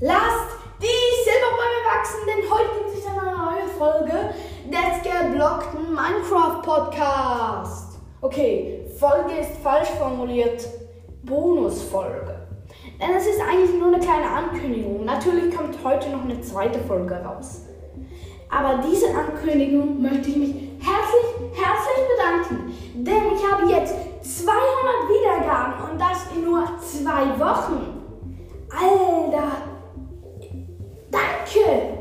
Lasst die Silberbäume wachsen, denn heute gibt es eine neue Folge des geblockten Minecraft Podcast. Okay, Folge ist falsch formuliert. Bonusfolge. Denn es ist eigentlich nur eine kleine Ankündigung. Natürlich kommt heute noch eine zweite Folge raus. Aber diese Ankündigung möchte ich mich herzlich, herzlich bedanken. Denn ich habe jetzt 200 Wiedergaben und das in nur zwei Wochen. Alter, danke!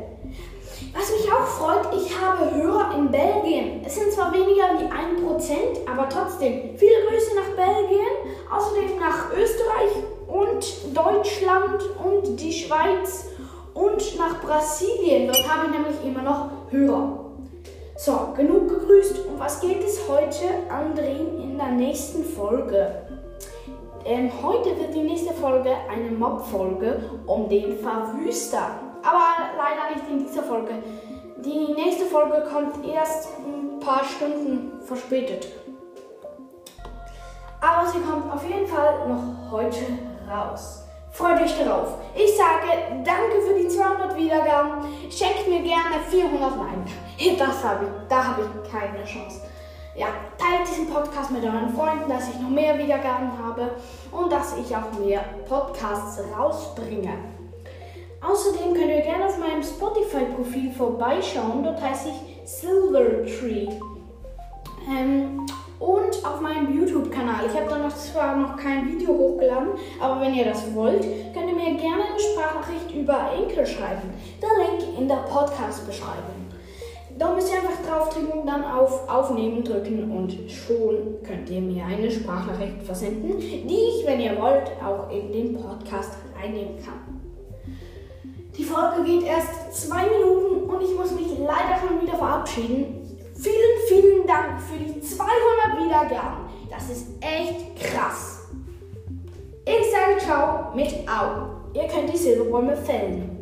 Was mich auch freut, ich habe Hörer in Belgien. Es sind zwar weniger wie 1%, aber trotzdem. Viele Grüße nach Belgien, außerdem nach Österreich und Deutschland und die Schweiz und nach Brasilien. Dort habe ich nämlich immer noch Hörer. So, genug gegrüßt. Um was geht es heute andrehen in der nächsten Folge? Ähm, heute wird die nächste Folge eine Mob-Folge um den Verwüster. Aber leider nicht in dieser Folge. Die nächste Folge kommt erst ein paar Stunden verspätet. Aber sie kommt auf jeden Fall noch heute raus. Freut euch darauf. Ich sage danke für die 200 Wiedergaben. Schenkt mir gerne 400 Nein. Das habe ich, da habe ich keine Chance. Ja, teilt diesen Podcast mit euren Freunden, dass ich noch mehr Wiedergaben habe und dass ich auch mehr Podcasts rausbringe. Außerdem könnt ihr gerne auf meinem Spotify-Profil vorbeischauen. Dort heiße ich Silvertree. Ähm, und auf meinem YouTube-Kanal. Ich habe da noch zwar noch kein Video hochgeladen, aber wenn ihr das wollt, könnt ihr mir gerne eine Sprachnachricht über Enkel schreiben. Der Link in der Podcast-Beschreibung. Da müsst ihr einfach draufdrücken, dann auf Aufnehmen drücken und schon könnt ihr mir eine Sprachnachricht versenden, die ich, wenn ihr wollt, auch in den Podcast reinnehmen kann. Die Folge geht erst zwei Minuten und ich muss mich leider schon wieder verabschieden. Vielen, vielen Dank für die 200 Wiedergaben. Das ist echt krass. Ich sage ciao mit Au. Ihr könnt die Silberbäume fällen.